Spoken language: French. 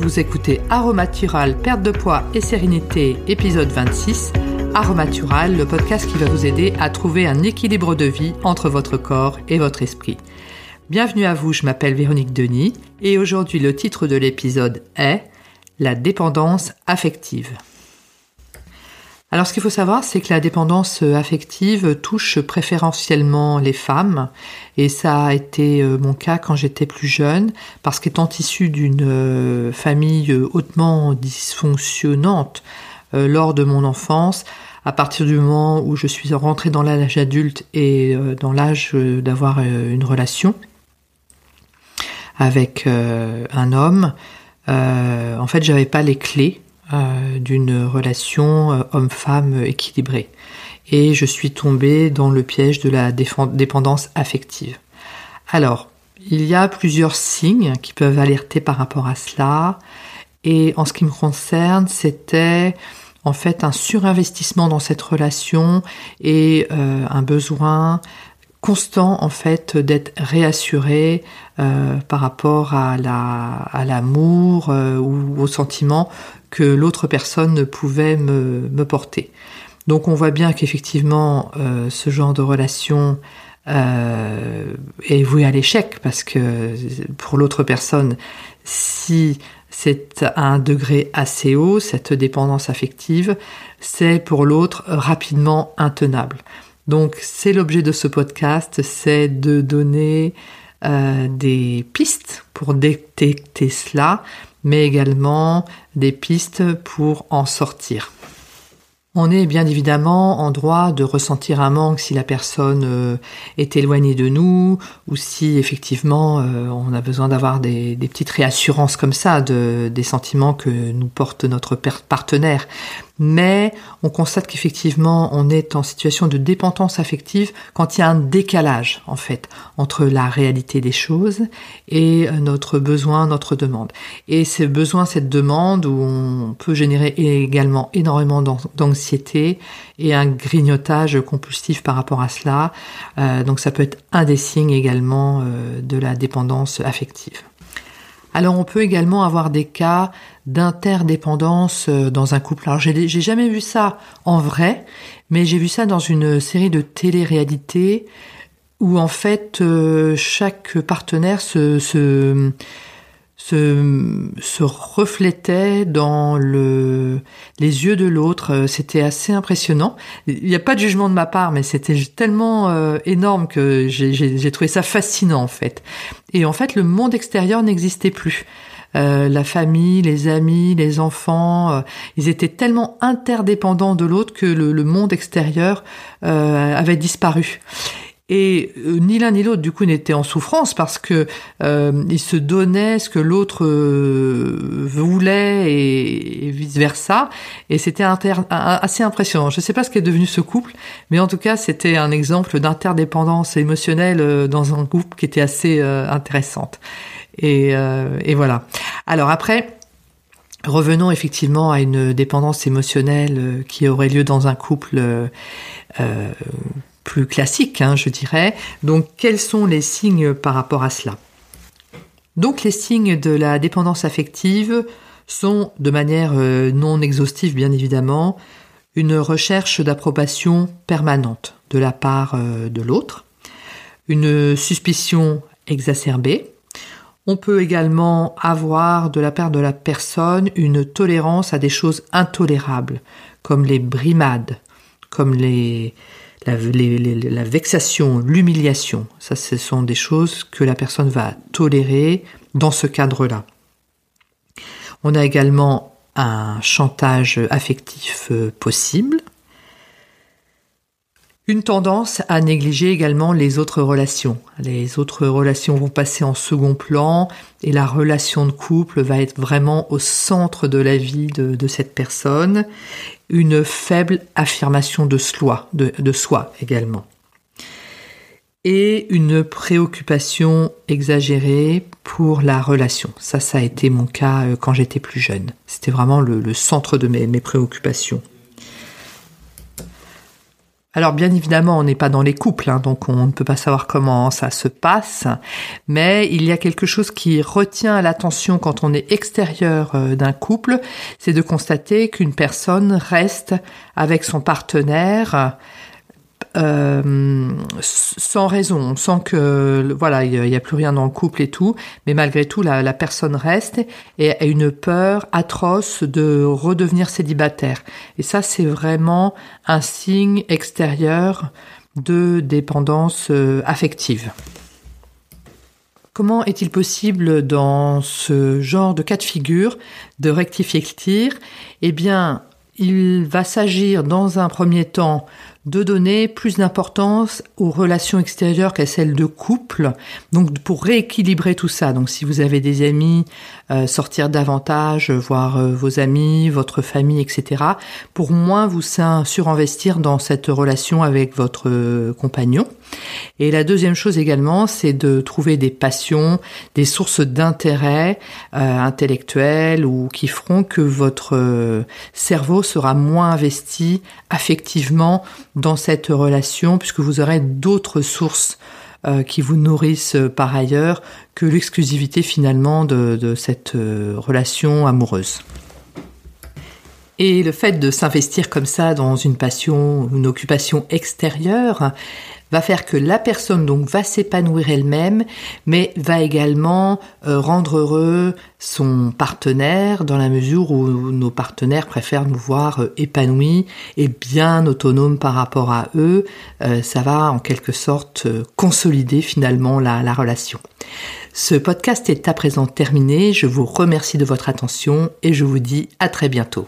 vous écoutez Aromatural, perte de poids et sérénité, épisode 26. Aromatural, le podcast qui va vous aider à trouver un équilibre de vie entre votre corps et votre esprit. Bienvenue à vous, je m'appelle Véronique Denis et aujourd'hui le titre de l'épisode est La dépendance affective. Alors ce qu'il faut savoir, c'est que la dépendance euh, affective touche préférentiellement les femmes, et ça a été euh, mon cas quand j'étais plus jeune, parce qu'étant issue d'une euh, famille hautement dysfonctionnante lors de mon enfance, à partir du moment où je suis rentrée dans l'âge adulte et dans l'âge d'avoir une relation avec un homme, en fait j'avais pas les clés d'une relation euh, homme-femme équilibrée. Et je suis tombée dans le piège de la dépendance affective. Alors, il y a plusieurs signes qui peuvent alerter par rapport à cela. Et en ce qui me concerne, c'était en fait un surinvestissement dans cette relation et euh, un besoin constant en fait d'être réassuré par rapport à la à l'amour ou au sentiment que l'autre personne ne pouvait me, porter. Donc on voit bien qu'effectivement euh, ce genre de relation euh, est voué à l'échec parce que pour l'autre personne, si c'est à un degré assez haut, cette dépendance affective, c'est pour l'autre rapidement intenable. Donc c'est l'objet de ce podcast, c'est de donner euh, des pistes pour détecter cela, mais également des pistes pour en sortir. On est bien évidemment en droit de ressentir un manque si la personne euh, est éloignée de nous ou si effectivement euh, on a besoin d'avoir des, petites réassurances comme ça de, des sentiments que nous porte notre partenaire mais on constate qu'effectivement on est en situation de dépendance affective quand il y a un décalage en fait entre la réalité des choses et euh, notre besoin, notre demande. Et ce besoin, cette demande où on peut générer également énormément d'anxiété et un grignotage compulsif par rapport à cela. Euh, donc ça peut être un des signes également euh, de la dépendance affective. Alors on peut également avoir des cas d'interdépendance euh, dans un couple. Alors j'ai jamais vu ça en vrai, mais j'ai vu ça dans une série de télé-réalité où en fait chaque partenaire se se, se reflétait dans le, les yeux de l'autre. C'était assez impressionnant. Il n'y a pas de jugement de ma part, mais c'était tellement euh, énorme que j'ai trouvé ça fascinant en fait. Et en fait, le monde extérieur n'existait plus. Euh, la famille, les amis, les enfants, euh, ils étaient tellement interdépendants de l'autre que le, le, monde extérieur avait disparu. Et euh, ni l'un ni l'autre, du coup, n'était en souffrance parce que euh, ils se donnaient ce que l'autre euh, voulait et, vice versa. Et c'était assez impressionnant. Je ne sais pas ce qu'est devenu ce couple, mais en tout cas, c'était un exemple d'interdépendance émotionnelle dans un couple qui était assez intéressante. Et, et voilà. Alors après. Revenons effectivement à une dépendance émotionnelle qui aurait lieu dans un couple euh, plus classique, hein, je dirais. Donc, quels sont les signes par rapport à cela? Donc, les signes de la dépendance affective sont, de manière euh, non exhaustive bien évidemment, une recherche d'approbation permanente de la part euh, de l'autre, une suspicion exacerbée. On peut également avoir de la part de la personne une tolérance à des choses intolérables, comme les brimades, comme les, la, vexation, l'humiliation, ça ce sont des choses que la personne va tolérer dans ce cadre-là. On a également un chantage affectif euh, possible, une tendance à négliger également les autres relations. Les autres relations vont passer en second plan et la relation de couple va être vraiment au centre de la vie de, cette personne une faible affirmation de soi, de, soi également. Et une préoccupation exagérée pour la relation. Ça, ça a été mon cas euh, quand j'étais plus jeune. C'était vraiment le, centre de mes, préoccupations. Alors bien évidemment, on n'est pas dans les couples, hein, donc on ne peut pas savoir comment ça se passe, mais il y a quelque chose qui retient l'attention quand on est extérieur euh, d'un couple, c'est de constater qu'une personne reste avec son partenaire euh, sans raison. On sent que voilà, il n'y a, plus rien dans le couple et tout, mais malgré tout, la, la personne reste et a une peur atroce de redevenir célibataire. Et ça, c'est vraiment un signe extérieur de dépendance euh, affective. Comment est-il possible dans ce genre de cas de figure de rectifier le tir? Eh bien, il va s'agir dans un premier temps de donner plus d'importance aux relations extérieures qu'à celles de couple. Donc pour rééquilibrer tout ça, donc si vous avez des amis, euh, sortir davantage, voir euh, vos amis, votre famille, etc. Pour moins vous surinvestir dans cette relation avec votre euh, compagnon. Et la deuxième chose également, c'est de trouver des passions, des sources d'intérêt euh, intellectuel ou qui feront que votre cerveau sera moins investi affectivement dans cette relation puisque vous aurez d'autres sources euh, qui vous nourrissent euh, par ailleurs que l'exclusivité finalement de, cette euh, relation amoureuse. Et le fait de s'investir comme ça dans une passion, une occupation extérieure, va faire que la personne donc va s'épanouir elle-même, mais va également euh, rendre heureux son partenaire dans la mesure où nos partenaires préfèrent nous voir euh, épanouis et bien autonomes par rapport à eux. Euh, ça va en quelque sorte consolider finalement la, la relation. Ce podcast est à présent terminé. Je vous remercie de votre attention et je vous dis à très bientôt.